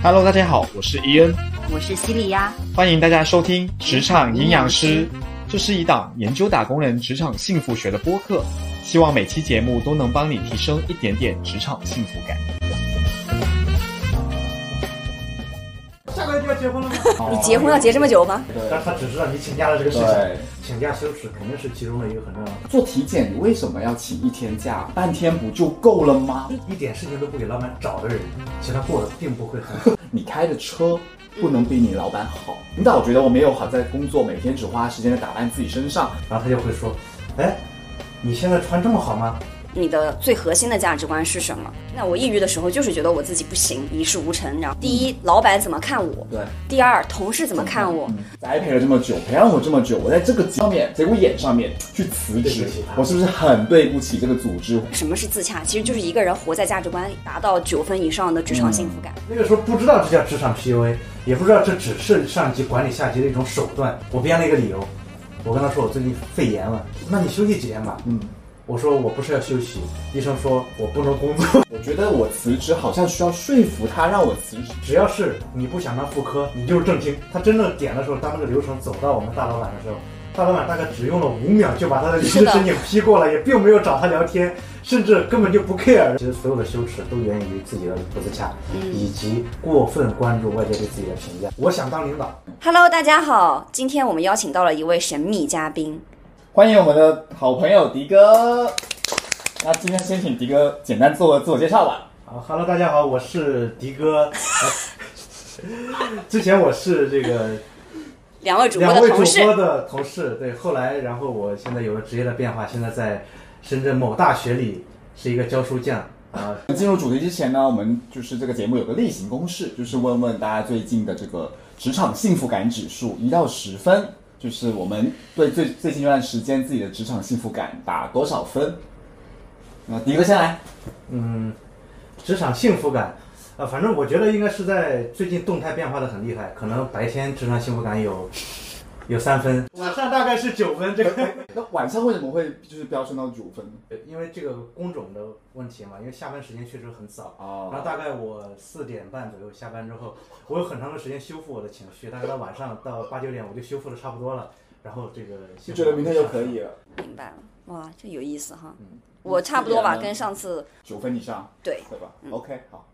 Hello，大家好，我是伊恩，我是西里呀，欢迎大家收听《职场营养师》，这是一档研究打工人职场幸福学的播客，希望每期节目都能帮你提升一点点职场幸福感。结婚了吗？你结婚要结这么久吗？但是他只知道你请假的这个事情，请假休耻肯定是其中的一个很重要的。做体检，你为什么要请一天假？半天不就够了吗？一点事情都不给老板找的人，其实他过得并不会很好。你开的车不能比你老板好。领导觉得我没有好在工作，每天只花时间在打扮自己身上，然后他就会说：“哎，你现在穿这么好吗？你的最核心的价值观是什么？那我抑郁的时候就是觉得我自己不行，一事无成。然后第一，老板怎么看我？对。第二，同事怎么看我？嗯栽培了这么久，培养我这么久，我在这个上面节骨眼上面去辞职我是不是很对不起这个组织？什么是自洽？其实就是一个人活在价值观里，达到九分以上的职场幸福感。那个时候不知道这叫职场 PUA，也不知道这只是上级管理下级的一种手段。我编了一个理由，我跟他说我最近肺炎了，那你休息几天吧。嗯，我说我不是要休息，医生说我不能工作。我觉得我辞职好像需要说服他让我辞职。只要是你不想当副科，你就是正经。他真正点的时候，当这个流程走到我们大老板的时候，大老板大概只用了五秒就把他的离职申请批过了，也并没有找他聊天，甚至根本就不 care。其实所有的羞耻都源于自己的不自洽，以及过分关注外界对自己的评价。我想当领导，Hello，大家好，今天我们邀请到了一位神秘嘉宾，欢迎我们的好朋友迪哥。那今天先请迪哥简单做个自我介绍吧。好，Hello，大家好，我是迪哥。之前我是这个两位主播两位主的同事。播的同事，对，后来然后我现在有了职业的变化，现在在深圳某大学里是一个教书匠啊。进入主题之前呢，我们就是这个节目有个例行公事，就是问问大家最近的这个职场幸福感指数一到十分，就是我们对最最近一段时间自己的职场幸福感打多少分？那迪哥先来。嗯，职场幸福感，啊，反正我觉得应该是在最近动态变化的很厉害，可能白天职场幸福感有有三分，晚上大概是九分。这个，那晚上为什么会就是飙升到九分？因为这个工种的问题嘛，因为下班时间确实很早。哦然后大概我四点半左右下班之后，我有很长的时间修复我的情绪，大概到晚上到八九点我就修复的差不多了，然后这个就觉得明天就可以了，明白了，哇，这有意思哈。嗯我差不多吧，跟上次九分以上，对对吧、o k 好。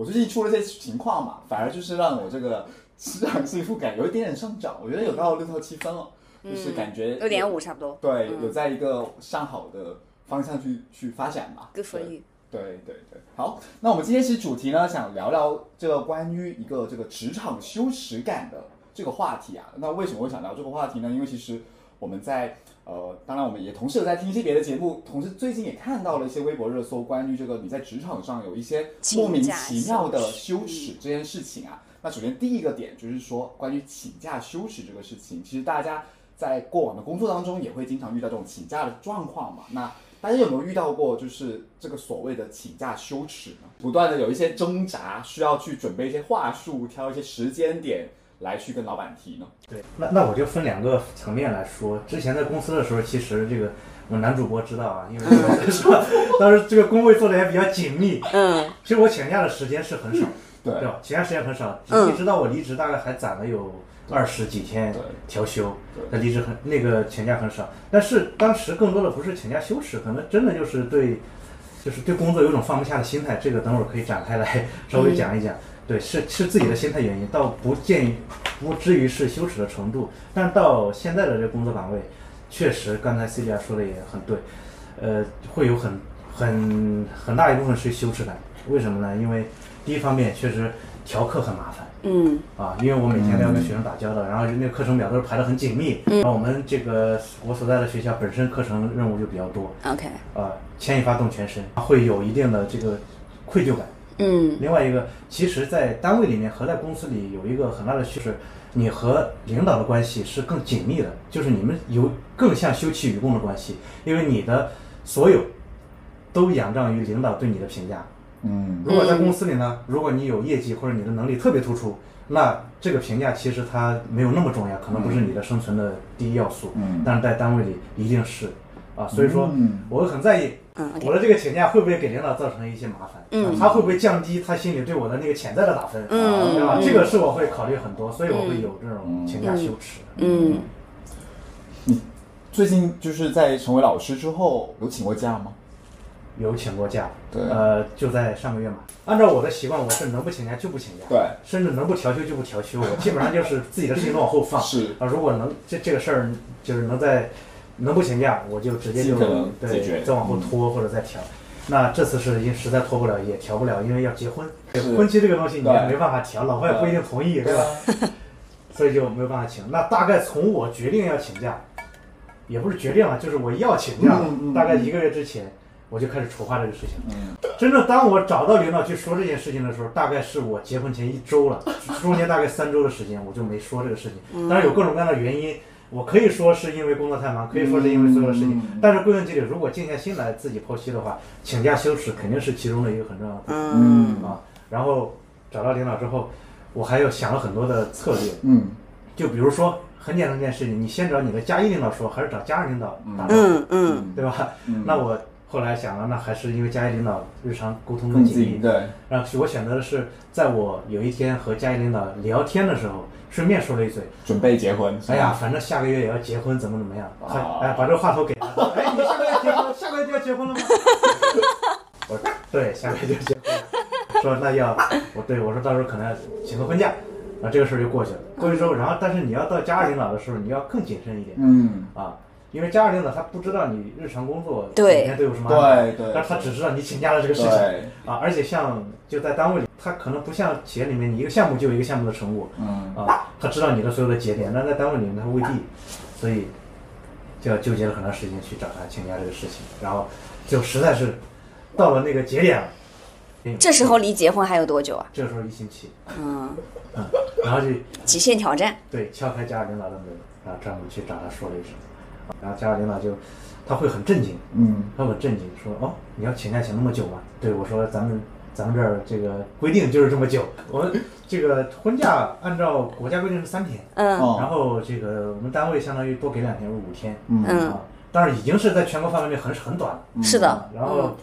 我最近出了些情况嘛，反而就是让我这个职场幸福感有一点点上涨，我觉得有到六到七分了，就是感觉六点五差不多。对，嗯有在一个向好的方向去去发展嘛。Good for 对 you。对对对，好，那我们今天其实主题呢，想聊聊这个关于一个这个职场羞耻感的这个话题啊。那为什么会想聊这个话题呢？因为其实我们在呃，当然我们也同时有在听一些别的节目，同时最近也看到了一些微博热搜，关于这个你在职场上有一些莫名其妙的羞耻这件事情啊。那首先第一个点就是说，关于请假羞耻这个事情，其实大家在过往的工作当中也会经常遇到这种请假的状况嘛。那大家有没有遇到过就是这个所谓的请假羞耻呢？不断的有一些挣扎，需要去准备一些话术，挑一些时间点来去跟老板提呢？对，那那我就分两个层面来说。之前在公司的时候，其实这个我男主播知道啊，因为 当时这个工位做的也比较紧密。嗯，其实我请假的时间是很少，对对吧？请假时间很少，嗯一直到我离职，大概还攒了有二十几天调休对。那离职很那个请假很少，但是当时更多的不是请假羞耻，可能真的就是对，就是对工作有种放不下的心态。这个等会儿可以展开来 稍微讲一讲。对，是是自己的心态原因，倒不建议，不至于是羞耻的程度。但到现在的这个工作岗位，确实刚才 C 姐说的也很对，呃，会有很很很大一部分是羞耻感。为什么呢？因为第一方面确实调课很麻烦。嗯，啊，因为我每天都要跟学生打交道，然后那个课程表都是排得很紧密，然后我们这个我所在的学校本身课程任务就比较多，OK，啊，牵一发动全身，会有一定的这个愧疚感。嗯。另外一个，其实，在单位里面和在公司里有一个很大的趋势，你和领导的关系是更紧密的，就是你们有更像休戚与共的关系，因为你的所有都仰仗于领导对你的评价。嗯。如果在公司里呢，如果你有业绩或者你的能力特别突出，那这个评价其实它没有那么重要，可能不是你的生存的第一要素。嗯。但是在单位里一定是，啊，所以说我会很在意我的这个请假会不会给领导造成一些麻烦，他会不会降低他心里对我的那个潜在的打分，嗯对吧？嗯这个是我会考虑很多，所以我会有这种请假羞耻。嗯，最近就是在成为老师之后，有请过假吗？有请过假，对呃，就在上个月嘛。按照我的习惯，我是能不请假就不请假，对，甚至能不调休就不调休。我基本上就是自己的事情都往后放。是啊，如果能这这个事儿就是能在能不请假，我就直接就对再往后拖或者再调。那这次是因实在拖不了，也调不了，因为要结婚。是婚期这个东西你对也没办法调，老婆也不一定同意，对吧？所以就没有办法请。那大概从我决定要请假，也不是决定了，就是我要请假，嗯嗯大概一个月之前，我就开始筹划这个事情。嗯，真正当我找到领导去说这件事情的时候，大概是我结婚前一周了，中间大概三周的时间，我就没说这个事情。当然有各种各样的原因，我可以说是因为工作太忙，可以说是因为所有的事情。嗯但是归根结底，如果静下心来自己剖析的话，请假休息肯定是其中的一个很重要的嗯啊。然后找到领导之后，我还有想了很多的策略，嗯就比如说很简单一件事情，你先找你的加一领导说，还是找加二领导打招呼，嗯嗯对吧？嗯那我后来想了，那还是因为嘉义领导日常沟通的更紧密，，对，然后我选择的是在我有一天和嘉义领导聊天的时候，顺便说了一嘴，准备结婚。哎呀，，反正下个月也要结婚，怎么怎么样？哎，把这个话头给他，哎，你下个月结婚，下个月就要结婚了吗？我说对，下个月就要结婚了。说那要我对我说到时候可能要请个婚假，啊这个事儿就过去了。过去之后，然后但是你要到嘉义领导的时候，你要更谨慎一点嗯，啊，因为加二领导他不知道你日常工作对每天都有什么安排，对对，但是他只知道你请假了这个事情。啊，而且像就在单位里，他可能不像企业里面，你一个项目就有一个项目的成果嗯啊，他知道你的所有的节点，但在单位里面他未必，所以就要纠结了很长时间去找他请假这个事情，然后就实在是到了那个节点了，嗯这时候离结婚还有多久啊？这时候一星期，嗯，嗯，然后就极限挑战。对敲开加尔领导的门，然后专门去找他说了一声，然后加尔领导就他会很震惊，嗯他很震惊，说：“哦，你要请假请那么久吗？”对我说：“咱们咱们这儿这个规定就是这么久。我们这个婚假按照国家规定是三天，嗯哦然后这个我们单位相当于多给两天，五天嗯嗯啊。当然已经是在全国范围内很很短了。是的啊，然后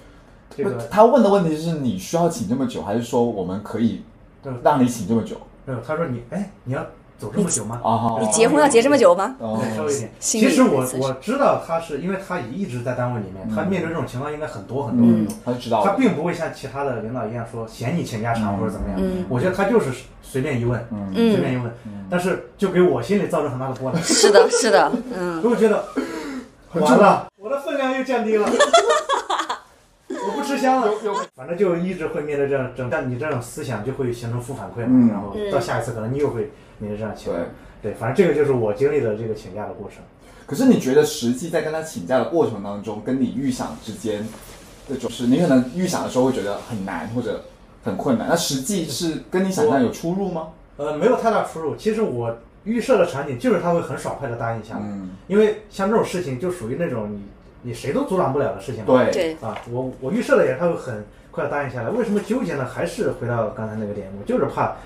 这个他问的问题是你需要请这么久，还是说我们可以对让你请这么久？没有，他说你哎你要走这么久吗？啊，你结婚要结这么久吗？哦，稍微一点。其实我我知道他是因为他一直在单位里面，他嗯面对这种情况应该很多很多很嗯多。他就知道，他并不会像其他的领导一样说嫌你请假长嗯或者怎么样。嗯我觉得他就是随便一问，嗯随便一问，但是就给我心里造成很大的波澜。是的，是的，嗯，我觉得 完了，我的分量又降低了，我不吃香了。反正就一直会面对这样这种，但你这种思想就会形成负反馈嘛，然后到下一次可能你又会面对这样情况对。反正这个就是我经历的这个请假的过程。可是你觉得实际在跟他请假的过程当中，跟你预想之间，这种是你可能预想的时候会觉得很难或者很困难，那实际是跟你想象有出入吗？呃，没有太大出入。其实我预设的场景就是他会很爽快的答应下来，嗯，因为像这种事情就属于那种你你谁都阻挡不了的事情。对，对，啊，我我预设的也是他会很快地答应下来。为什么纠结呢？还是回到刚才那个点，我就是怕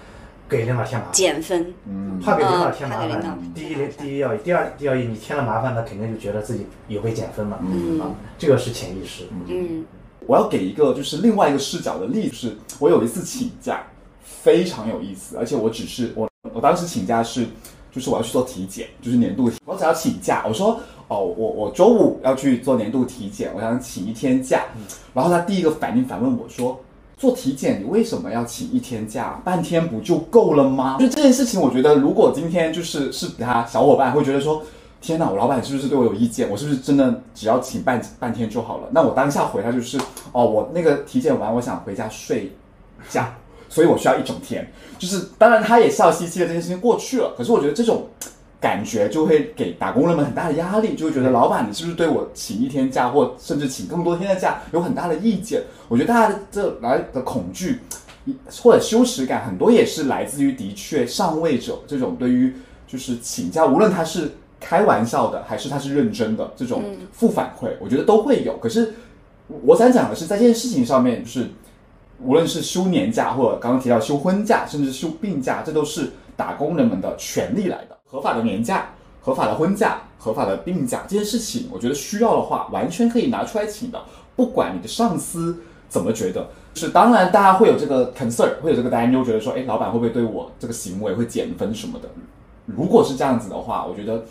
给领导添麻烦，减分，嗯，怕给领导添麻烦。第一第一要义，第二第二要义，你添了麻烦，他肯定就觉得自己也会减分嘛。嗯啊，这个是潜意识。嗯我要给一个就是另外一个视角的例子，是我有一次请假，非常有意思，而且我只是我我当时请假是，就是我要去做体检，就是年度，我只要请假，我说哦，我我周五要去做年度体检，我想请一天假，然后他第一个反应反问我说。做体检你为什么要请一天假？半天不就够了吗？就这件事情，我觉得如果今天就是是他小伙伴会觉得说，天哪，我老板是不是对我有意见？我是不是真的只要请半半天就好了？那我当下回他就是，哦，我那个体检完，我想回家睡觉，所以我需要一整天。就是当然他也笑嘻嘻的，这件事情过去了。可是我觉得这种感觉就会给打工人们很大的压力，就会觉得老板你是不是对我请一天假，或甚至请更多天的假有很大的意见？我觉得大家的这来的恐惧或者羞耻感，很多也是来自于的确上位者这种对于就是请假，无论他是开玩笑的还是他是认真的这种负反馈，我觉得都会有。可是我想讲的是，在这件事情上面，就是无论是休年假，或者刚刚提到休婚假，甚至休病假，这都是打工人们的权利来的，合法的年假、合法的婚假、合法的病假这件事情，我觉得需要的话，完全可以拿出来请的，不管你的上司怎么觉得。是，当然大家会有这个 concern，会有这个担忧，觉得说，哎，老板会不会对我这个行为会减分什么的？如果是这样子的话，我觉得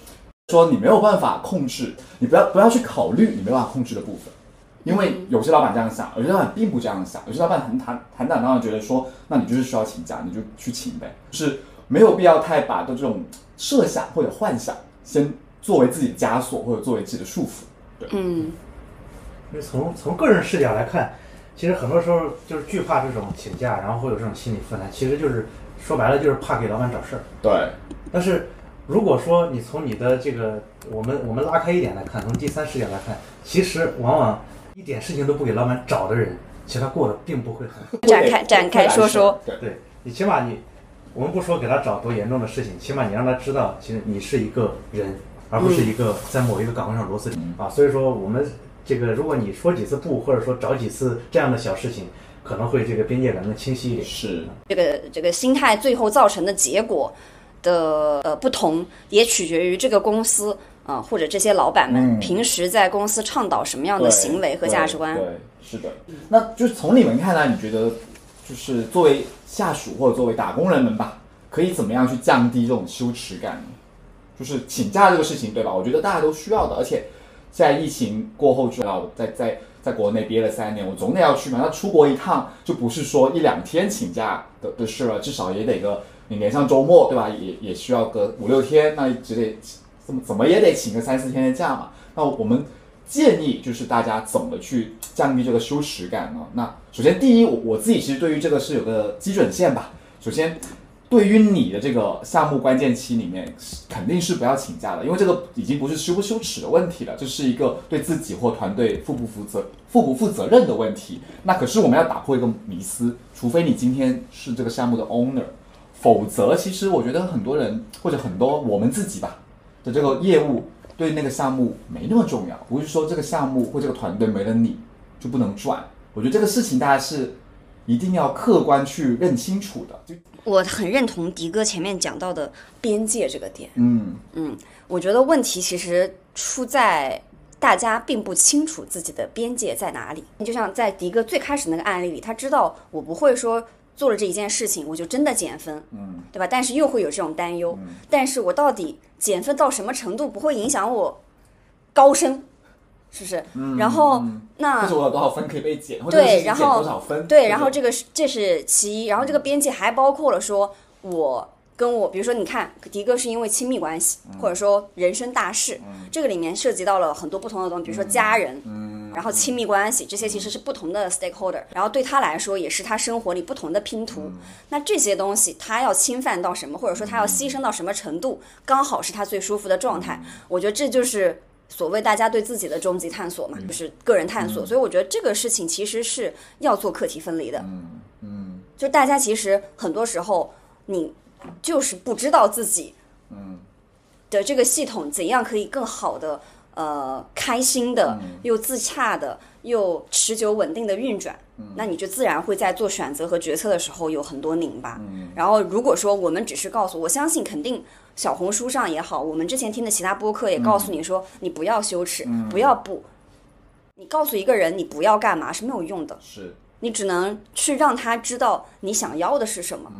说你没有办法控制，你不要不要去考虑你没办法控制的部分，因为有些老板这样想，有些老板并不这样想，有些老板很坦坦坦荡荡觉得说，那你就是需要请假，你就去请呗，是没有必要太把的这种设想或者幻想先作为自己的枷锁或者作为自己的束缚。对，嗯，因为从从个人视角来看，其实很多时候就是惧怕这种请假，然后会有这种心理负担，其实就是说白了就是怕给老板找事儿。对，但是如果说你从你的这个，我们我们拉开一点来看，从第三视角来看，其实往往一点事情都不给老板找的人，其实他过得并不会很好。展开展开说说，对，对你起码你，我们不说给他找多严重的事情，起码你让他知道，其实你是一个人，而不是一个在某一个岗位上螺丝钉啊。所以说我们这个，如果你说几次不，或者说找几次这样的小事情，可能会这个边界感更清晰一点。是，这个这个心态最后造成的结果的呃不同，也取决于这个公司啊、呃或者这些老板们、嗯平时在公司倡导什么样的行为和价值观。对，对是的。那就是从你们看来，你觉得就是作为下属或者作为打工人们吧，可以怎么样去降低这种羞耻感呢？就是请假这个事情，对吧？我觉得大家都需要的，而且在疫情过后之后，在在在国内憋了三年，我总得要去嘛。那出国一趟就不是说一两天请假的的事了，至少也得个你连上周末，对吧？也也需要个五六天，那只得怎么怎么也得请个三四天的假嘛。那我们建议就是大家怎么去降低这个羞耻感呢？那首先第一，我我自己其实对于这个是有个基准线吧。首先，对于你的这个项目关键期里面，肯定是不要请假的，因为这个已经不是羞不羞耻的问题了，这是一个对自己或团队负不负责、负不负责任的问题。那可是我们要打破一个迷思，除非你今天是这个项目的 owner，否则其实我觉得很多人或者很多我们自己吧的这个业务对那个项目没那么重要，不是说这个项目或这个团队没了你就不能转。我觉得这个事情大家是一定要客观去认清楚的。就我很认同迪哥前面讲到的边界这个点。嗯，我觉得问题其实出在大家并不清楚自己的边界在哪里。就像在迪哥最开始那个案例里，他知道我不会说做了这一件事情我就真的减分，嗯，对吧？但是又会有这种担忧，但是我到底减分到什么程度不会影响我高升，是不是？然后那或者我有多少分可以被减，对然后多少分？对，然后这个是这是其一，然后这个边界还包括了说，我跟我，比如说你看，迪哥是因为亲密关系，或者说人生大事，这个里面涉及到了很多不同的东西，比如说家人，然后亲密关系，这些其实是不同的 stakeholder，然后对他来说也是他生活里不同的拼图。那这些东西他要侵犯到什么，或者说他要牺牲到什么程度，刚好是他最舒服的状态。我觉得这就是所谓大家对自己的终极探索嘛，就是个人探索。所以我觉得这个事情其实是要做课题分离的。嗯就大家其实很多时候你就是不知道自己嗯的这个系统怎样可以更好的呃开心的嗯又自洽的又持久稳定的运转，嗯那你就自然会在做选择和决策的时候有很多拧巴。嗯然后如果说我们只是告诉我相信肯定。小红书上也好，我们之前听的其他播客也告诉你说，你不要羞耻，不要不。你告诉一个人你不要干嘛是没有用的，是。你只能去让他知道你想要的是什么。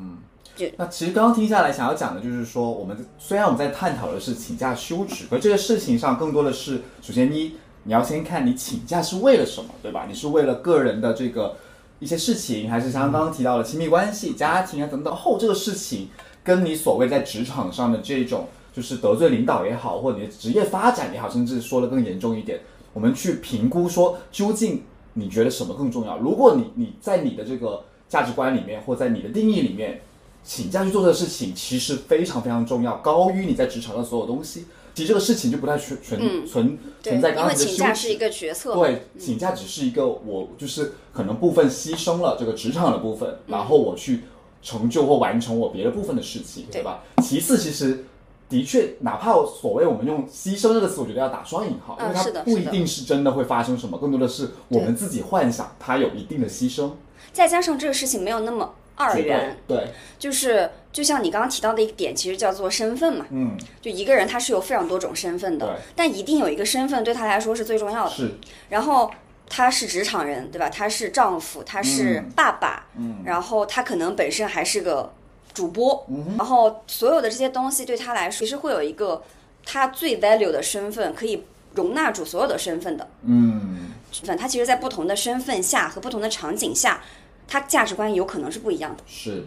那其实刚刚听下来，想要讲的就是说，我们虽然我们在探讨的是请假休止，可这个事情上更多的是，首先一你要先看你请假是为了什么，对吧？你是为了个人的这个一些事情，还是像刚刚提到的亲密关系、家庭啊等等后这个事情，跟你所谓在职场上的这种就是得罪领导也好，或者你的职业发展也好，甚至说的更严重一点，我们去评估说究竟你觉得什么更重要？如果你你在你的这个价值观里面，或在你的定义里面，请假去做这个事情，其实非常非常重要，高于你在职场上所有东西。其实这个事情就不太存存嗯存，存在刚因为请假是一。个决策。对，请假只是一个我就是可能部分牺牲了这个职场的部分，嗯然后我去成就或完成我别的部分的事情，对吧？其次，其实的确，哪怕所谓我们用牺牲这个词，我觉得要打双引号，因为它不一定是真的会发生什么，更多的是我们自己幻想它有一定的牺牲。再加上这个事情没有那么二元，对，就是就像你刚刚提到的一个点，其实叫做身份嘛。嗯，就一个人他是有非常多种身份的，但一定有一个身份对他来说是最重要的。是，然后他是职场人，对吧？他是丈夫，他是爸爸，嗯然后他可能本身还是个主播，嗯然后所有的这些东西对他来说，其实会有一个他最 value 的身份，可以容纳住所有的身份的嗯，身份。他其实，在不同的身份下和不同的场景下，他价值观有可能是不一样的。是，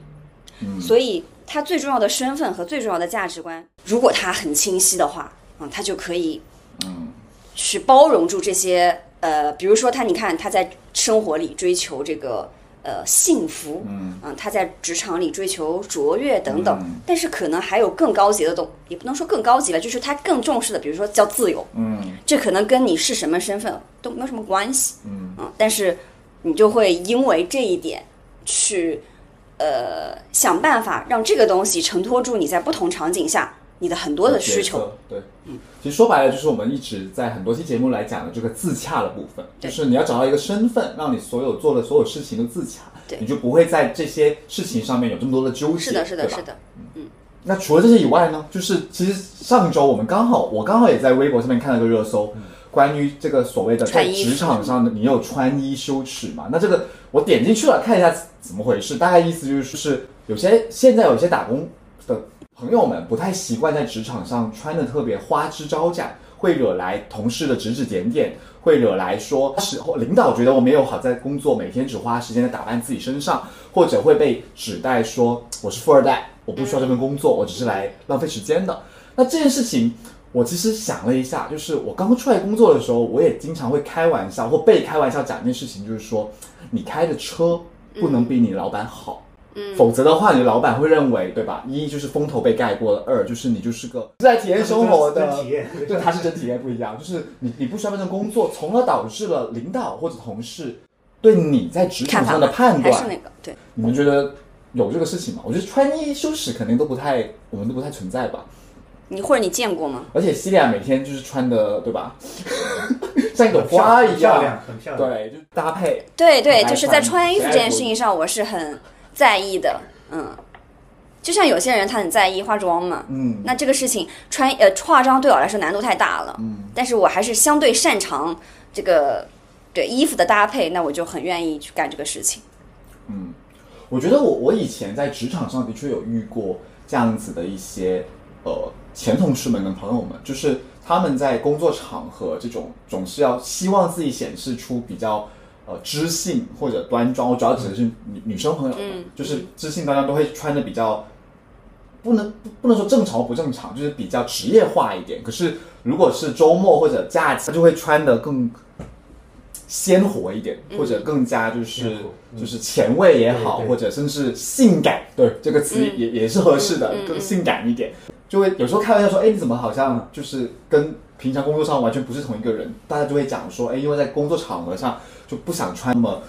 嗯，所以，他最重要的身份和最重要的价值观，如果他很清晰的话，嗯，他就可以嗯。去包容住这些呃，比如说他，你看他在生活里追求这个呃幸福，嗯。他在职场里追求卓越等等，嗯。但是可能还有更高级的东，也不能说更高级了，就是他更重视的，比如说叫自由，嗯。这可能跟你是什么身份都没有什么关系，嗯。嗯，但是你就会因为这一点去呃想办法让这个东西承托住你在不同场景下你的很多的需求。对，其实说白了就是我们一直在很多期节目来讲的这个自洽的部分，就是你要找到一个身份，让你所有做的所有事情都自洽，你就不会在这些事情上面有这么多的纠结，是的，是的，是的，嗯那除了这些以外呢，就是其实上周我们刚好，我刚好也在微博上面看了个热搜，关于这个所谓的在职场上的你有穿衣羞耻嘛？那这个我点进去了，看一下怎么回事。大概意思就是，是有些现在有些打工的朋友们不太习惯在职场上穿的特别花枝招展，会惹来同事的指指点点，会惹来说是领导觉得我没有好在工作，每天只花时间在打扮自己身上，或者会被指代说我是富二代，我不需要这份工作，我只是来浪费时间的。那这件事情，我其实想了一下，就是我刚出来工作的时候，我也经常会开玩笑或被开玩笑讲一件事情，就是说你开的车不能比你老板好。嗯，否则的话，你的老板会认为，对吧？一就是风头被盖过了，二就是你就是个是在体验生活的真体验对，他是真体验不一样，就是你你不需要这份工作，从而导致了领导或者同事对你在职场上的判断还是那个对。你们觉得有这个事情吗？我觉得穿衣羞耻肯定都不太，我们都不太存在吧。你或者你见过吗？而且西利亚每天就是穿的，对吧？像一朵花一样很漂亮，，很漂亮。对，就搭配。对对，就是在穿穿衣服这件事情上，我是很在意的。嗯，就像有些人他很在意化妆嘛，嗯那这个事情穿呃化妆对我来说难度太大了，嗯，但是我还是相对擅长这个对衣服的搭配，那我就很愿意去干这个事情。嗯，我觉得我我以前在职场上的确有遇过这样子的一些呃前同事们跟朋友们，就是他们在工作场合这种总是要希望自己显示出比较呃知性或者端庄，我主要指的是女女生朋友们，嗯就是知性端庄都会穿的比较。不能不不能说正常或不正常，就是比较职业化一点。可是如果是周末或者假期，他就会穿的更鲜活一点，或者更加就是嗯就是前卫也好，对对或者甚至性感，对这个词嗯也、也是合适的，更性感一点。就会有时候开玩笑说，哎，你怎么好像就是跟平常工作上完全不是同一个人？大家就会讲说，哎，因为在工作场合上就不想穿那么。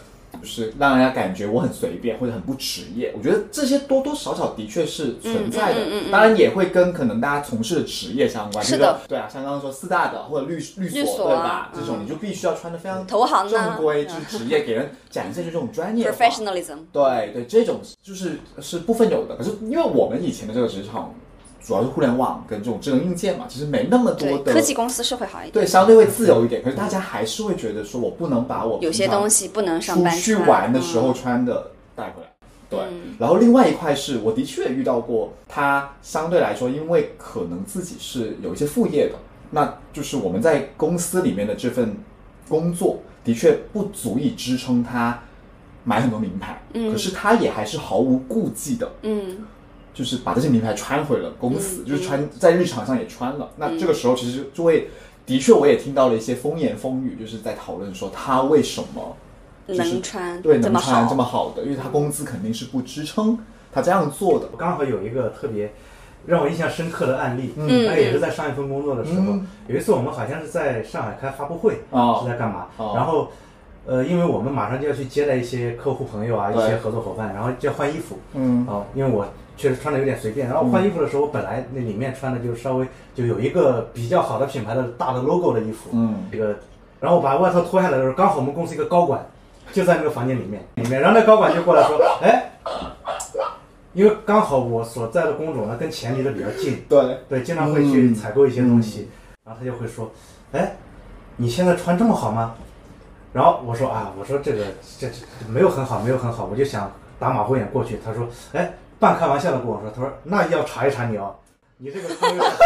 就是让人家感觉我很随便或者很不职业，我觉得这些多多少少的确是存在的，嗯嗯嗯嗯嗯当然也会跟可能大家从事的职业相关。是的比如说，对啊，像刚刚说四大的或者律律律所对啊吧？嗯这种你就必须要穿的非常投行啊正规，就是职业，给人展现出这种专业化 professionalism，对对，这种就是是部分有的，可是因为我们以前的这个职场主要是互联网跟这种智能硬件嘛，其实没那么多的科技公司是会好一点。对相对会自由一点，可是大家还是会觉得说我不能把我有些东西不能上班去玩的时候嗯穿的带回来。对，嗯然后另外一块是我的确也遇到过，他相对来说，因为可能自己是有一些副业的，那就是我们在公司里面的这份工作的确不足以支撑他买很多名牌，嗯可是他也还是毫无顾忌的，嗯就是把这些名牌穿回了公司，嗯就是穿在日常上也穿了。那这个时候其实就会，的确我也听到了一些风言风语，就是在讨论说他为什么就是能穿对能穿这么好的，因为他工资肯定是不支撑他这样做的。我刚好有一个特别让我印象深刻的案例，嗯那也是在上一份工作的时候，嗯有一次我们好像是在上海开发布会，哦是在干嘛？哦然后，呃，因为我们马上就要去接待一些客户朋友啊，一些合作伙伴，然后就要换衣服，嗯哦，因为我确实穿的有点随便，然后换衣服的时候，我本来那里面穿的就稍微就有一个比较好的品牌的大的 logo 的衣服，嗯这个，然后我把外套脱下来的时候，刚好我们公司一个高管就在那个房间里面里面，然后那高管就过来说，哎，因为刚好我所在的工种呢跟钱离得比较近，对，对，经常会去采购一些东西，然后他就会说，哎，你现在穿这么好吗？然后我说啊，我说这个这这没有很好，没有很好，我就想打马虎眼过去。他说，哎，半开玩笑的跟我说，他说那要查一查你哦，你这个穿有点长。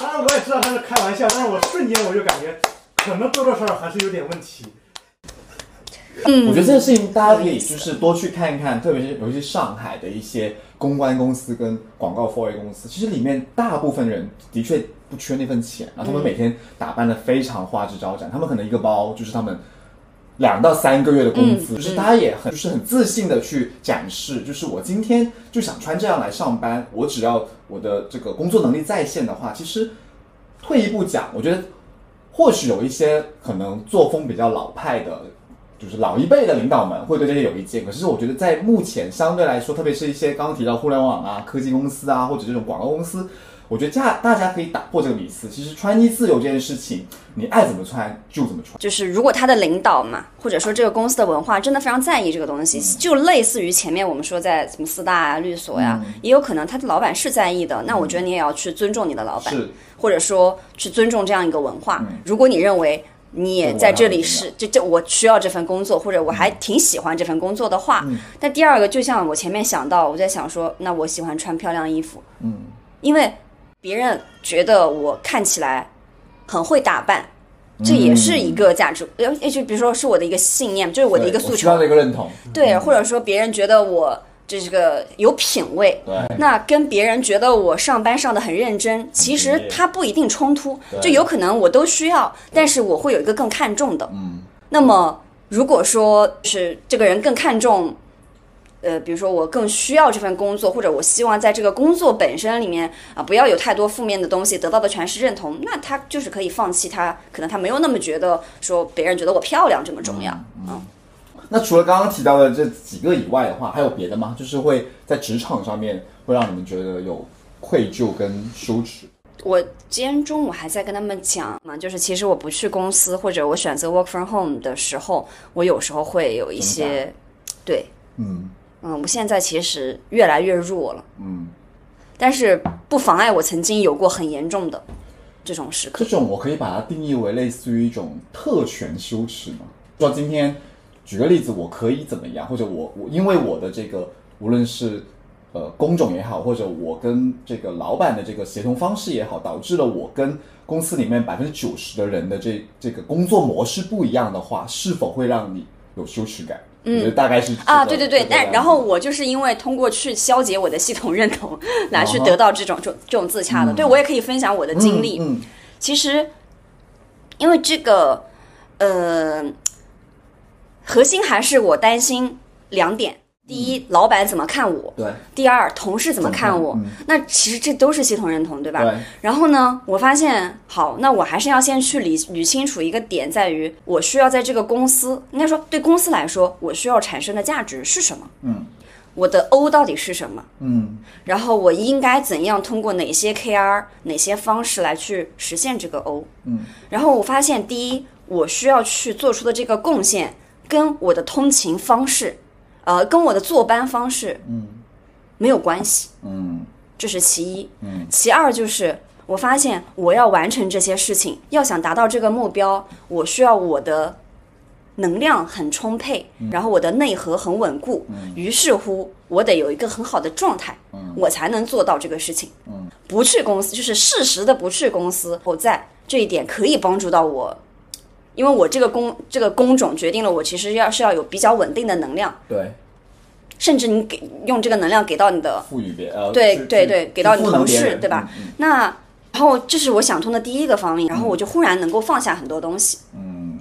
当然我也知道他是开玩笑，但是我瞬间我就感觉可能多多少少还是有点问题。嗯，我觉得这个事情大家可以就是多去看一看，特别是尤其上海的一些公关公司跟广告 for A 公司，其实里面大部分人的确不缺那份钱，然后他们每天打扮的非常花枝招展，他们可能一个包就是他们两到三个月的工资，就是大家也很就是很自信的去展示，就是我今天就想穿这样来上班，我只要我的这个工作能力在线的话，其实退一步讲，我觉得或许有一些可能作风比较老派的。就是老一辈的领导们会对这些有意见，可是我觉得在目前相对来说，特别是一些刚刚提到互联网啊、科技公司啊，或者这种广告公司，我觉得大大家可以打破这个迷思。其实穿衣自由这件事情，你爱怎么穿就怎么穿。就是如果他的领导嘛，或者说这个公司的文化真的非常在意这个东西，就类似于前面我们说在什么四大啊、律所呀，也有可能他的老板是在意的，那我觉得你也要去尊重你的老板，是。或者说去尊重这样一个文化。如果你认为你也在这里是这这我需要这份工作，或者我还挺喜欢这份工作的话，但第二个就像我前面想到，我在想说，那我喜欢穿漂亮衣服，嗯，因为别人觉得我看起来很会打扮。这也是一个价值，呃，就比如说是我的一个信念，就是我的一个诉求对我需要，的一个认同。对，或者说别人觉得我这个有品位，对，那跟别人觉得我上班上的很认真，其实它不一定冲突，就有可能我都需要，但是我会有一个更看重的。嗯，那么如果说是这个人更看重，呃，比如说我更需要这份工作，或者我希望在这个工作本身里面啊、不要有太多负面的东西，得到的全是认同，那他就是可以放弃他，可能他没有那么觉得说别人觉得我漂亮这么重要。嗯那除了刚刚提到的这几个以外的话，还有别的吗？就是会在职场上面会让你们觉得有愧疚跟羞耻。我今天中午还在跟他们讲嘛，就是其实我不去公司或者我选择 work from home 的时候，我有时候会有一些，对，嗯嗯，我现在其实越来越弱了，嗯，但是不妨碍我曾经有过很严重的这种时刻。这种我可以把它定义为类似于一种特权羞耻吗？说今天举个例子，我可以怎么样，或者我我因为我的这个无论是呃工种也好，或者我跟这个老板的这个协同方式也好，导致了我跟公司里面百分之九十的人的这这个工作模式不一样的话，是否会让你有羞耻感？我觉得大概是啊，对对对但然后我就是因为通过去消解我的系统认同，来去得到这种这种这种自洽的。对我也可以分享我的经历。嗯。其实，因为这个，呃，核心还是我担心两点：第一，老板怎么看我；对第二，同事怎么看我。那其实这都是系统认同，对吧？对然后呢，我发现，好，那我还是要先去理捋清楚一个点，在于我需要在这个公司，应该说对公司来说，我需要产生的价值是什么？嗯，我的 O 到底是什么？嗯然后我应该怎样通过哪些 KR、哪些方式来去实现这个 O？嗯，然后我发现，第一，我需要去做出的这个贡献，跟我的通勤方式，呃，跟我的坐班方式，嗯，没有关系，嗯这是其一。嗯，其二就是我发现我要完成这些事情，要想达到这个目标，我需要我的能量很充沛，然后我的内核很稳固。于是乎，我得有一个很好的状态，我才能做到这个事情。嗯，不去公司就是适时的不去公司，我在这一点可以帮助到我。因为我这个工这个工种决定了我其实要是要有比较稳定的能量，对，甚至你给用这个能量给到你的赋予别呃对对对，给到你同事，对吧？嗯那然后这是我想通的第一个方面，然后我就忽然能够放下很多东西。嗯。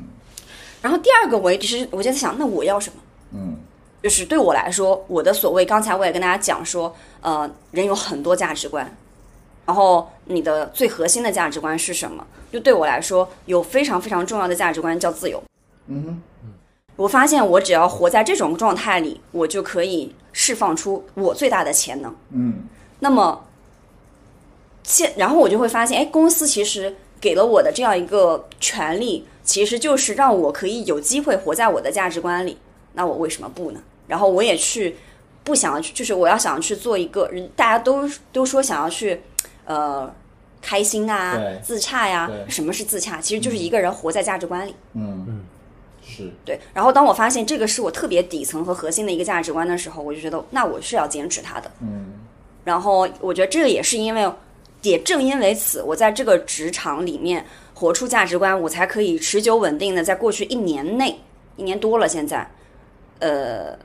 然后第二个，我也只是我就在想，那我要什么？嗯。就是对我来说，我的所谓，刚才我也跟大家讲说，呃，人有很多价值观，然后你的最核心的价值观是什么？就对我来说，有非常非常重要的价值观叫自由。嗯哼我发现我只要活在这种状态里，我就可以释放出我最大的潜能。嗯那么，现然后我就会发现，哎，公司其实给了我的这样一个权利，其实就是让我可以有机会活在我的价值观里。那我为什么不呢？然后我也去不想要去，就是我要想要去做一个，人大家都都说想要去，呃，开心啊，自洽呀、对。什么是自洽？其实就是一个人活在价值观里。嗯。嗯，是，对，然后当我发现这个是我特别底层和核心的一个价值观的时候，我就觉得那我是要坚持它的。嗯。然后我觉得这个也是因为，也正因为此，我在这个职场里面活出价值观，我才可以持久稳定的在过去一年内，一年多了现在，呃，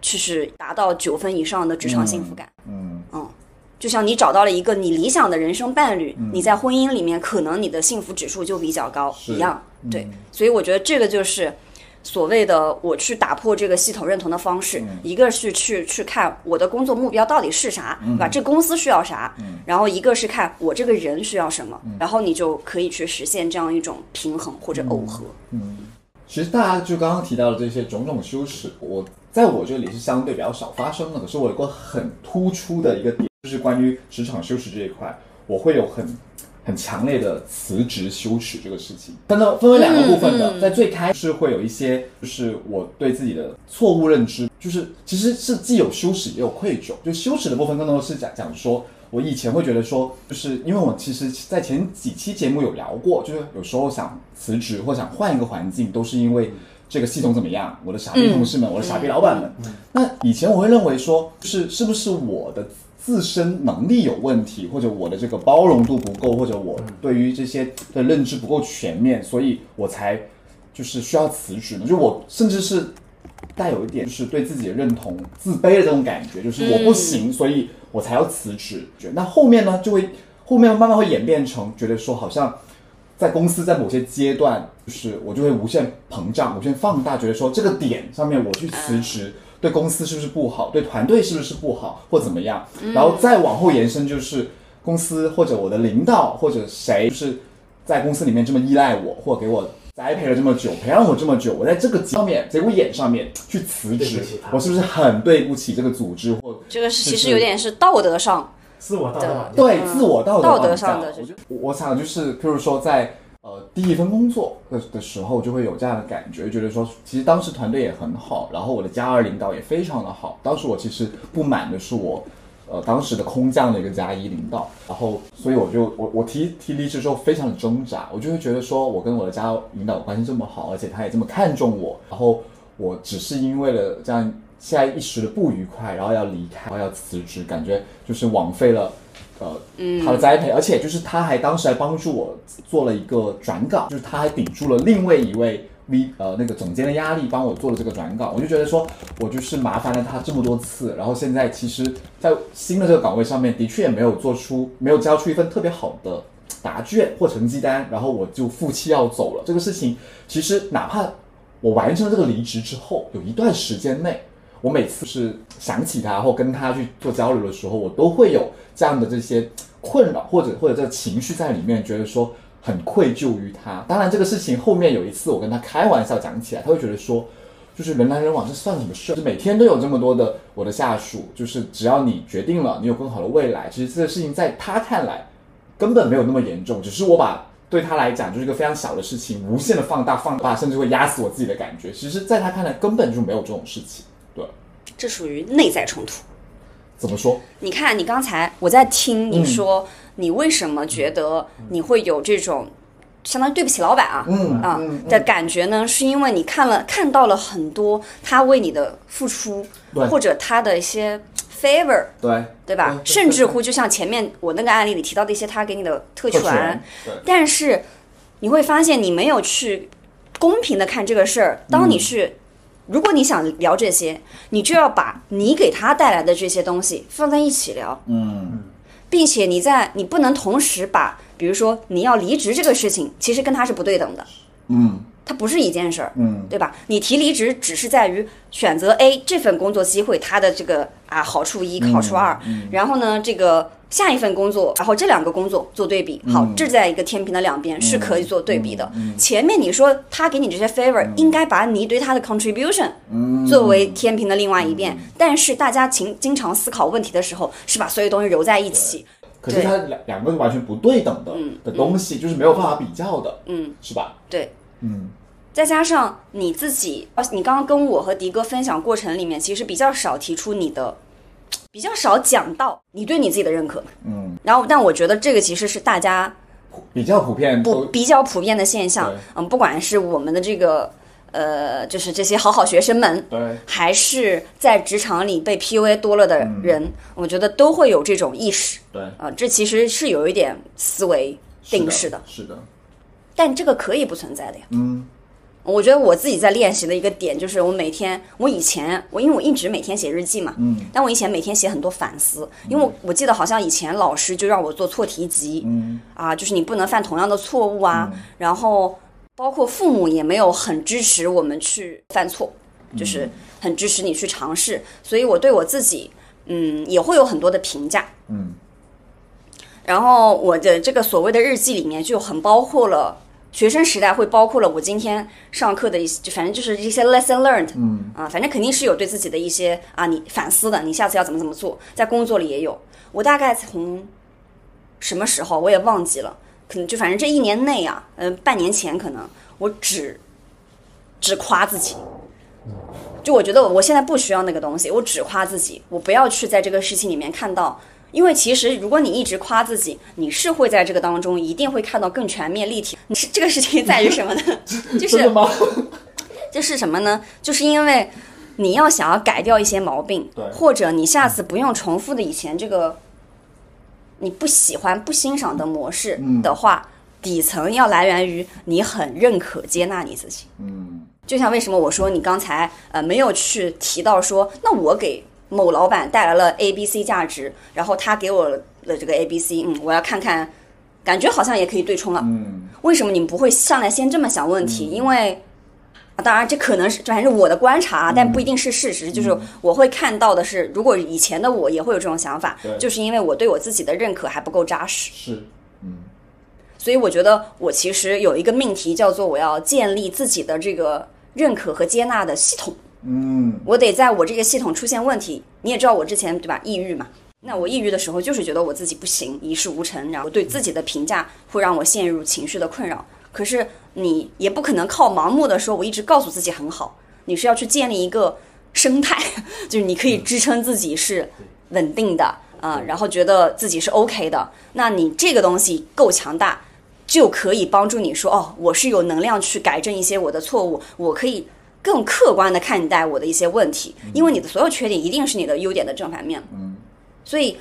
就是达到九分以上的职场幸福感。嗯就像你找到了一个你理想的人生伴侣，你在婚姻里面可能你的幸福指数就比较高一样。对嗯，所以我觉得这个就是所谓的我去打破这个系统认同的方式，嗯一个是去去看我的工作目标到底是啥，对吧？这公司需要啥，然后一个是看我这个人需要什么，然后你就可以去实现这样一种平衡或者耦合。嗯其实大家就刚刚提到的这些种种修饰，我在我这里是相对比较少发生的。可是我有个很突出的一个点，就是关于职场羞耻这一块，我会有很很强烈的辞职羞耻这个事情。分到分为两个部分的，在最开始会有一些，就是我对自己的错误认知，就是其实是既有羞耻也有愧疚。就羞耻的部分更多的是讲讲说。我以前会觉得说，就是因为我其实，在前几期节目有聊过，就是有时候想辞职或想换一个环境，都是因为这个系统怎么样，我的傻逼同事们，我的傻逼老板们。那以前我会认为说，是是不是我的自身能力有问题，或者我的这个包容度不够，或者我对于这些的认知不够全面，所以我才就是需要辞职呢？就我甚至是带有一点就是对自己的认同自卑的这种感觉，就是我不行，所以我才要辞职。那后面呢，就会后面慢慢会演变成觉得说，好像在公司在某些阶段，就是我就会无限膨胀、无限放大，觉得说这个点上面我去辞职。对公司是不是不好？对团队是不是不好，或怎么样？然后再往后延伸，就是公司或者我的领导或者谁，就是在公司里面这么依赖我，或给我栽培了这么久，培养我这么久，我在这个方面节骨眼上面去辞职我是不是很对不起这个组织或这个是是其实有点是道德上，自我道德绑架。对嗯自我道德道德绑架上的这我就我想就是，譬如说在呃第一份工作的的时候，就会有这样的感觉，觉得说其实当时团队也很好，然后我的加二领导也非常的好。当时我其实不满的是我。呃，当时的空降的一个加一领导，然后，所以我就我我提提离职之后非常的挣扎，我就会觉得说，我跟我的加领导关系这么好，而且他也这么看重我，然后我只是因为了这样现在一时的不愉快，然后要离开，然后要辞职，感觉就是枉费了呃他的栽培，而且就是他还当时还帮助我做了一个转岗，就是他还顶住了另外一位 V 呃那个总监的压力，帮我做了这个转岗。我就觉得说，我就是麻烦了他这么多次，然后现在其实，在新的这个岗位上面，的确也没有做出没有交出一份特别好的答卷或成绩单，然后我就负气要走了。这个事情其实哪怕我完成了这个离职之后，有一段时间内。我每次是想起他或跟他去做交流的时候，我都会有这样的这些困扰或者或者这个情绪在里面，觉得说很愧疚于他。当然，这个事情后面有一次我跟他开玩笑讲起来，他会觉得说，就是人来人往，这算什么事？就每天都有这么多的我的下属，就是只要你决定了，你有更好的未来，其实这个事情在他看来根本没有那么严重，只是我把。对他来讲，就是一个非常小的事情，无限的放大、放大，甚至会压死我自己的感觉。其实，在他看来，根本就没有这种事情。对，这属于内在冲突。怎么说？你看，你刚才我在听你说，你为什么觉得你会有这种相当于对不起老板啊，嗯啊嗯嗯的感觉呢？是因为你看了看到了很多他为你的付出，对或者他的一些 favor，对对吧？对对甚至乎就像前面我那个案例里提到的一些他给你的特权，特权对但是你会发现你没有去公平的看这个事儿。当你嗯去，如果你想聊这些，你就要把你给他带来的这些东西放在一起聊，嗯。并且你在你不能同时把，比如说你要离职这个事情，其实跟他是不对等的，嗯。它不是一件事儿。嗯。对吧？你提离职只是在于选择 A 这份工作机会，它的这个啊好处一、好处二，然后呢，这个下一份工作，然后这两个工作做对比，好，这在一个天平的两边是可以做对比的。前面你说他给你这些 favor，、应该把你对他的 contribution 作为天平的另外一边，但是大家经经常思考问题的时候，是把所有东西揉在一起。可是它两两个是完全不对等的、的东西，就是没有办法比较的，嗯，是吧？对，嗯。再加上你自己，你刚刚跟我和迪哥分享过程里面，其实比较少提出你的比较少讲到你对你自己的认可。嗯，然后，但我觉得这个其实是大家比较普遍不比较普遍的现象。嗯，不管是我们的这个呃，就是这些好好学生们，对，还是在职场里被 PUA 多了的人，我觉得都会有这种意识。对，啊、这其实是有一点思维定式的，是的，但这个可以不存在的呀。嗯我觉得我自己在练习的一个点就是，我每天，我以前我因为我一直每天写日记嘛，嗯。但我以前每天写很多反思，因为我我记得好像以前老师就让我做错题集，嗯。啊，就是你不能犯同样的错误啊，然后包括父母也没有很支持我们去犯错，就是很支持你去尝试，所以我对我自己，嗯，也会有很多的评价。嗯。然后我的这个所谓的日记里面就很包括了学生时代，会包括了我今天上课的一些，就反正就是一些 lesson learned，嗯啊，反正肯定是有对自己的一些啊你反思的，你下次要怎么怎么做，在工作里也有。我大概从什么时候我也忘记了，可能就反正这一年内啊，嗯、半年前可能我只只夸自己。就我觉得我现在不需要那个东西，我只夸自己，我不要去在这个事情里面看到，因为其实如果你一直夸自己，你是会在这个当中一定会看到更全面立体。你是这个事情在于什么呢？就是？就是什么呢？就是因为你要想要改掉一些毛病对，或者你下次不用重复的以前这个你不喜欢、不欣赏的模式嗯的话，底层要来源于你很认可、接纳你自己。嗯就像为什么我说你刚才呃没有去提到说，那我给某老板带来了 A、B、C 价值，然后他给我了这个 A、B、C，嗯，我要看看，感觉好像也可以对冲了。嗯为什么你们不会上来先这么想问题？因为，啊当然这可能是这还是我的观察，但不一定是事实。就是我会看到的是，如果以前的我也会有这种想法，就是因为我对我自己的认可还不够扎实。是嗯所以我觉得我其实有一个命题叫做我要建立自己的这个认可和接纳的系统。嗯我得在我这个系统出现问题。你也知道我之前对吧，抑郁嘛。那我抑郁的时候，就是觉得我自己不行，一事无成，然后对自己的评价会让我陷入情绪的困扰。可是你也不可能靠盲目的说，我一直告诉自己很好，你是要去建立一个生态，就是你可以支撑自己是稳定的啊、然后觉得自己是 OK 的。那你这个东西够强大，就可以帮助你说，哦，我是有能量去改正一些我的错误，我可以更客观的看待我的一些问题，因为你的所有缺点一定是你的优点的正反面。嗯所以，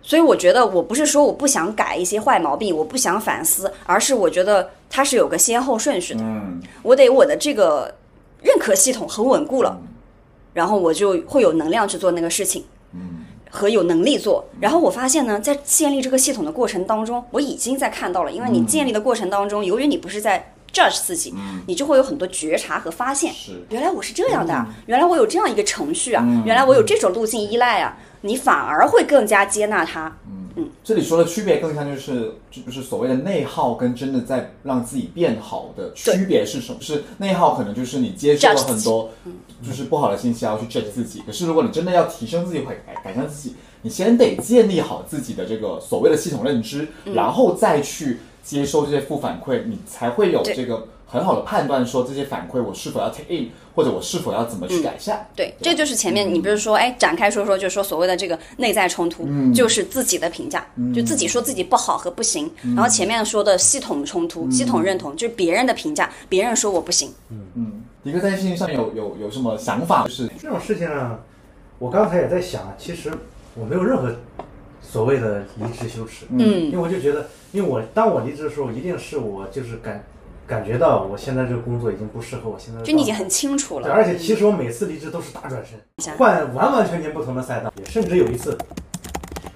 所以我觉得我不是说我不想改一些坏毛病，我不想反思，而是我觉得它是有个先后顺序的。嗯我得我的这个认可系统很稳固了，然后我就会有能量去做那个事情。嗯和有能力做，然后我发现呢，在建立这个系统的过程当中，我已经在看到了，因为你建立的过程当中，由于你不是在 judge 自己，你就会有很多觉察和发现。是。原来我是这样的啊，原来我有这样一个程序啊，嗯。原来我有这种路径依赖啊，你反而会更加接纳它。这里说的区别更像就是就是所谓的内耗跟真的在让自己变好的区别是什么？是内耗可能就是你接受了很多就是不好的信息要去 judge 自己，可是如果你真的要提升自己会改改善自己，你先得建立好自己的这个所谓的系统认知，然后再去接收这些负反馈，你才会有这个很好的判断，说这些反馈我是否要 take in，或者我是否要怎么去改善。对，这就是前面你不是说，哎，展开说说，就是说所谓的这个内在冲突，就是自己的评价，就自己说自己不好和不行。然后前面说的系统冲突、系统认同，就是别人的评价，别人说我不行。嗯。嗯，迪哥在事情上有有有什么想法？就是这种事情呢，我刚才也在想，其实我没有任何所谓的离职羞耻，嗯。因嗯为我就觉得，因为我当我离职的时候，一定是我就是感感觉到我现在这个工作已经不适合我现在就你已经很清楚对，了。而且其实我每次离职都是大转身，换完完全全不同的赛道，也甚至有一次，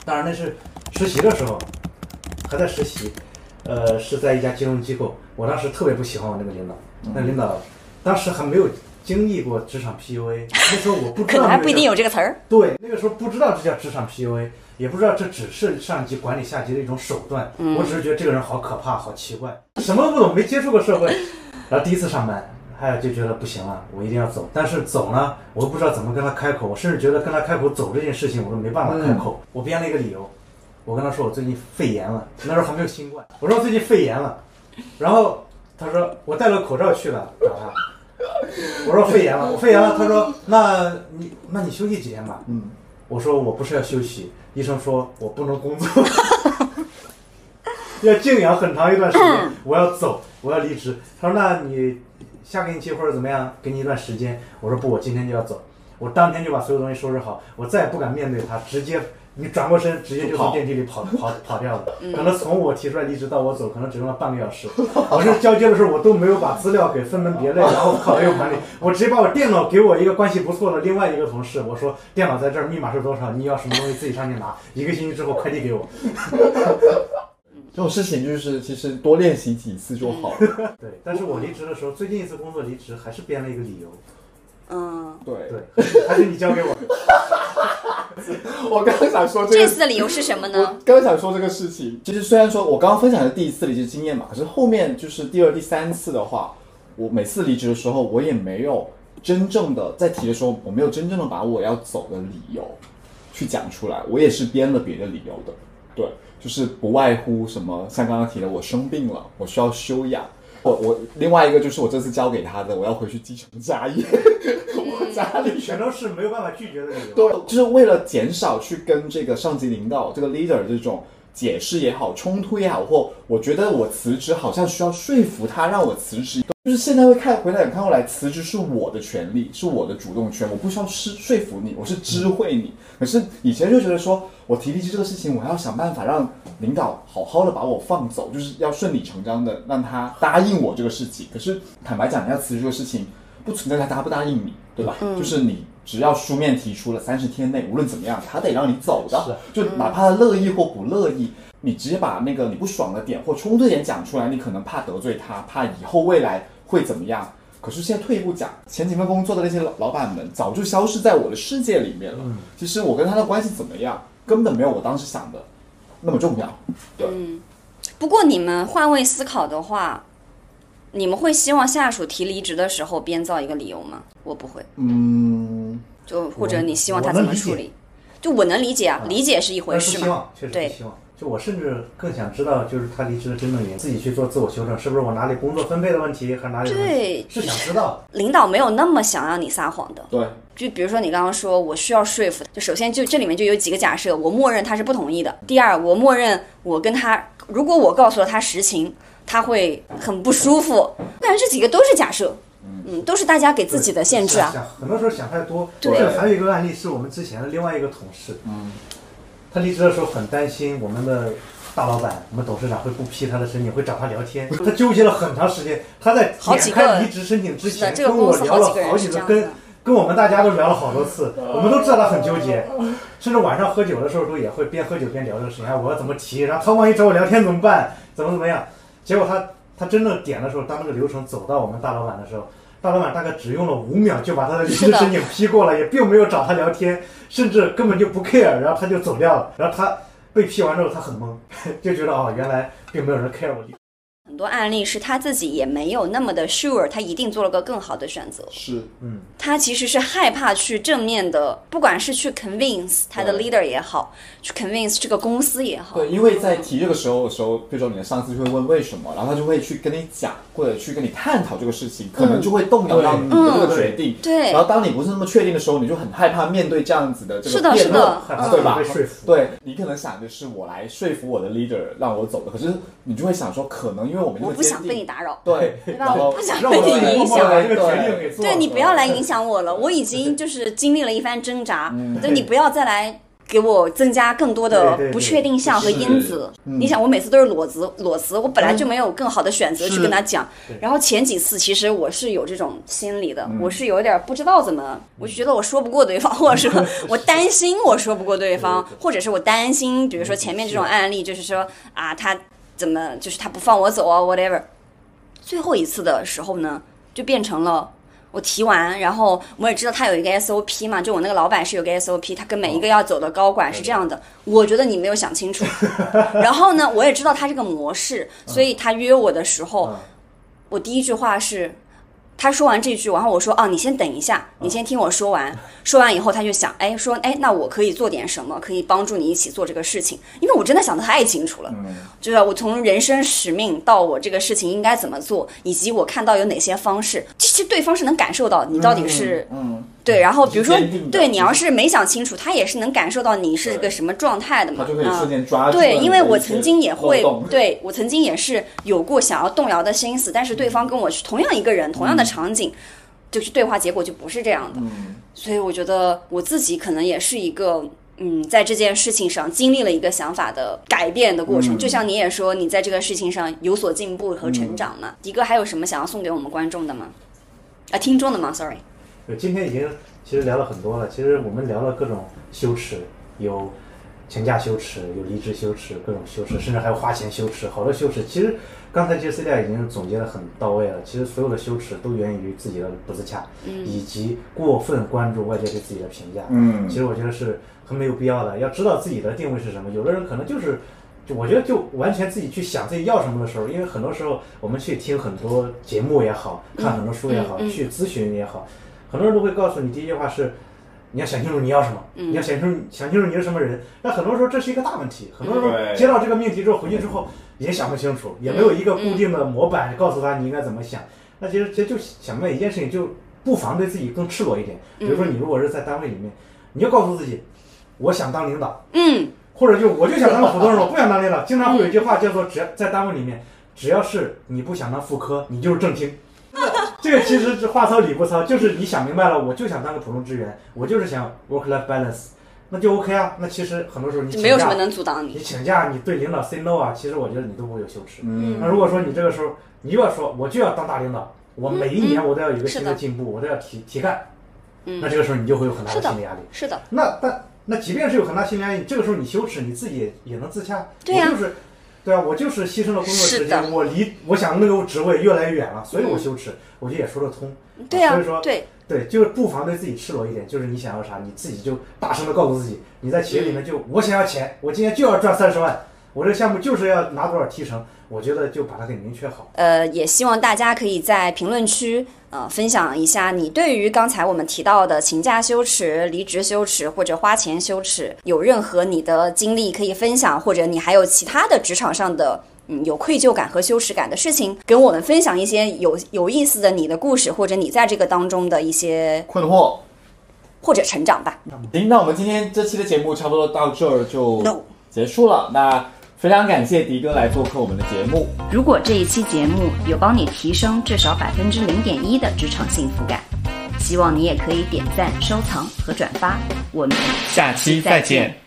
当然那是实习的时候，还在实习，呃，是在一家金融机构，我当时特别不喜欢我那个领导，那领导当时还没有经历过职场 PUA，那时候我不知道那个可能还不一定有这个词儿。对，那个时候不知道这叫职场 PUA，也不知道这只是上级管理下级的一种手段。嗯我只是觉得这个人好可怕，好奇怪，什么都不懂，没接触过社会。然后第一次上班，哎，就觉得不行了，我一定要走。但是走呢，我又不知道怎么跟他开口，我甚至觉得跟他开口走这件事情，我都没办法开口。我编了一个理由，我跟他说我最近肺炎了，那时候还没有新冠，我说我最近肺炎了，然后他说我戴了口罩去了找他。我说肺炎了，我肺炎了。他说：“那你那你休息几天吧。”嗯，我我说我不是要休息，医生说我不能工作，要静养很长一段时间，我要走，我要离职。他说那你下个星期或者怎么样，给你一段时间。我说不，我今天就要走。我当天就把所有东西收拾好，我再也不敢面对他，直接你转过身，直接就从电梯里跑 跑跑掉了。可能从我提出来离职到我走，可能只用了半个小时。我是交接的时候，我都没有把资料给分门别类，然后考虑管理，我直接把我电脑给我一个关系不错的另外一个同事，我说电脑在这儿，密码是多少？你要什么东西自己上去拿。一个星期之后快递给我。这种事情就是其实多练习几次就好了。对，但是我离职的时候，最近一次工作离职还是编了一个理由。嗯，对，对，还是你交给我的。我刚刚想说这这次的理由是什么呢？刚刚想说这个事情，其实虽然说我刚刚分享的第一次离职经验嘛，可是后面就是第二、第三次的话，我每次离职的时候，我也没有真正的在提的时候，我没有真正的把我要走的理由去讲出来，我也是编了别的理由的。对，就是不外乎什么，像刚刚提的，我生病了，我需要休养。我我另外一个就是我这次交给他的，我要回去继承家业，我家里全都是没有办法拒绝的理由。对，就是为了减少去跟这个上级领导、这个 leader 这种解释也好、冲突也好，或我觉得我辞职好像需要说服他让我辞职，就是现在会看回来看过来，辞职是我的权利，是我的主动权，我不需要是说服你，我是知会你。可是以前就觉得说我提离职这个事情，我还要想办法让领导好好的把我放走，就是要顺理成章的让他答应我这个事情。可是坦白讲，要辞职这个事情。不存在他答不答应你，对吧？就是你只要书面提出了，三十天内无论怎么样，他得让你走的。就哪怕他乐意或不乐意，你直接把那个你不爽的点或冲突点讲出来，你可能怕得罪他，怕以后未来会怎么样。可是现在退一步讲，前几份工作的那些老老板们早就消失在我的世界里面了。其实我跟他的关系怎么样，根本没有我当时想的那么重要。对，嗯不过你们换位思考的话，你们会希望下属提离职的时候编造一个理由吗？我不会，嗯，就或者你希望他怎么处理？就我能理解啊，理解是一回但是事嘛。希望，确实对是希望。就我甚至更想知道，就是他离职的真正原因，自己去做自我修正，是不是我哪里工作分配的问题，还是哪里？对，是想知道。领导没有那么想让你撒谎的。对，就比如说你刚刚说我需要说服，就首先就这里面就有几个假设，我默认他是不同意的。第二，我默认我跟他，如果我告诉了他实情，他会很不舒服。我感觉这几个都是假设，嗯，都是大家给自己的限制啊。想很多时候想太多。对这还有一个案例是我们之前的另外一个同事，嗯，他离职的时候很担心我们的大老板，我们董事长会不批他的申请，会找他聊天。他纠结了很长时间，他在好几个点开离职申请之前，这个跟我聊了好几个跟跟我们大家都聊了好多次，我们都知道他很纠结，甚至晚上喝酒的时候都也会边喝酒边聊这个事情，哎，我要怎么提，然后他万一找我聊天怎么办？怎么怎么样？结果他他真正点的时候，当那个流程走到我们大老板的时候，大老板大概只用了五秒就把他的离职申请批过了，也并没有找他聊天，甚至根本就不 care，然后他就走掉了。然后他被批完之后，他很懵，就觉得哦，原来并没有人 care 我。很多案例是他自己也没有那么的 sure，他一定做了个更好的选择。是，嗯，他其实是害怕去正面的，不管是去 convince 他的 leader 也好，去 convince 这个公司也好。对，因为在提这个时候的时候，比如说你的上司就会问为什么，然后他就会去跟你讲，或者去跟你探讨这个事情，可能就会动摇到你的这个决定。对然后当你不是那么确定的时候，你就很害怕面对这样子的这是的个辩论是的，害怕对吧被说服。对你可能想的是我来说服我的 leader 让我走的，可是你就会想说，可能因为我们我不想被你打扰，对，对吧？我不想被你影响。对你不要来影响我了，我已经就是经历了一番挣扎，对你不要再来给我增加更多的不确定项和因子。你想，我每次都是裸辞，裸辞，我本来就没有更好的选择去跟他讲。然后前几次其实我是有这种心理的，我是有点不知道怎么，我就觉得我说不过对方，或者说 我担心我说不过对方，或者是我担心，比如说前面这种案例，就是说啊他怎么就是他不放我走啊，whatever。最后一次的时候呢，就变成了我提完，然后我也知道他有一个 SOP 嘛，就我那个老板是有个 SOP，他跟每一个要走的高管是这样的。我觉得你没有想清楚。然后呢，我也知道他这个模式，所以他约我的时候，嗯我第一句话是。他说完这句，然后我说：“哦，你先等一下，你先听我说完。”说完以后，他就想：“哎，说哎，那我可以做点什么，可以帮助你一起做这个事情？因为我真的想得太清楚了。嗯就是我从人生使命到我这个事情应该怎么做，以及我看到有哪些方式，其实对方是能感受到你到底是嗯对，然后比如说对你要是没想清楚，他也是能感受到你是个什么状态的嘛，他就可以啊瞬间抓住对，因为我曾经也会，对我曾经也是有过想要动摇的心思，但是对方跟我是同样一个人，同样的场景，就是对话结果就不是这样的。嗯，所以我觉得我自己可能也是一个。嗯，在这件事情上经历了一个想法的改变的过程，嗯就像你也说你在这个事情上有所进步和成长嘛。迪哥还有什么想要送给我们观众的吗？啊，听众的吗？Sorry。对，今天已经其实聊了很多了。其实我们聊了各种羞耻，有请假羞耻，有离职羞耻，各种羞耻，甚至还有花钱羞耻，好多羞耻。其实刚才 J C 俩已经总结的很到位了。其实所有的羞耻都源于自己的不自洽，以及过分关注外界对自己的评价。嗯其实我觉得是很没有必要的。要知道自己的定位是什么。有的人可能就是。就我觉得，就完全自己去想自己要什么的时候，因为很多时候我们去听很多节目也好看很多书也好，嗯嗯去咨询也好，很多人都会告诉你第一句话是，你要想清楚你要什么，嗯你要想清楚想清楚你是什么人。那很多时候这是一个大问题，很多对人接到这个命题之后回去之后也想不清楚，也没有一个固定的模板告诉他你应该怎么想。那其实其实就想明白一件事情，就不妨对自己更赤裸一点。比如说你如果是在单位里面，你就告诉自己，我想当领导，嗯或者就我就想当个普通人，我不想当领导。经常会有一句话叫做，只要在单位里面，只要是你不想当副科，你就是正厅。这个其实是话糙理不糙，就是你想明白了，我就想当个普通职员，我就是想 work life balance，那就 OK 啊。那其实很多时候你请假没有什么能阻挡你你。请假，你对领导 say no 啊，其实我觉得你都不会有羞耻。嗯那如果说你这个时候你又要说我就要当大领导，我每一年我都要有一个新的的进步，我都要提提干，嗯那这个时候你就会有很大的的心理压力。是的，那但那即便是有很大心理压力，这个时候你羞耻，你自己也也能自洽。对呀我就是，对啊，我就是牺牲了工作时间，我离我想那个职位越来越远了，所以我羞耻，我觉得也说得通。对啊、所以说对，对，就是不妨对自己赤裸一点，就是你想要啥，你自己就大声的告诉自己，你在企业里面就我想要钱，我今天就要赚三十万，我这个项目就是要拿多少提成，我觉得就把它给明确好。呃，也希望大家可以在评论区呃分享一下你对于刚才我们提到的请假羞耻、离职羞耻或者花钱羞耻有任何你的经历可以分享，或者你还有其他的职场上的。嗯，有愧疚感和羞耻感的事情，跟我们分享一些有有意思的你的故事，或者你在这个当中的一些困惑。或者成长吧。行，那我们今天这期的节目差不多到这儿就 No 结束了。那非常感谢迪哥来做客我们的节目。如果这一期节目有帮你提升至少百分之零点一的职场幸福感，希望你也可以点赞、收藏和转发。我们下期再见。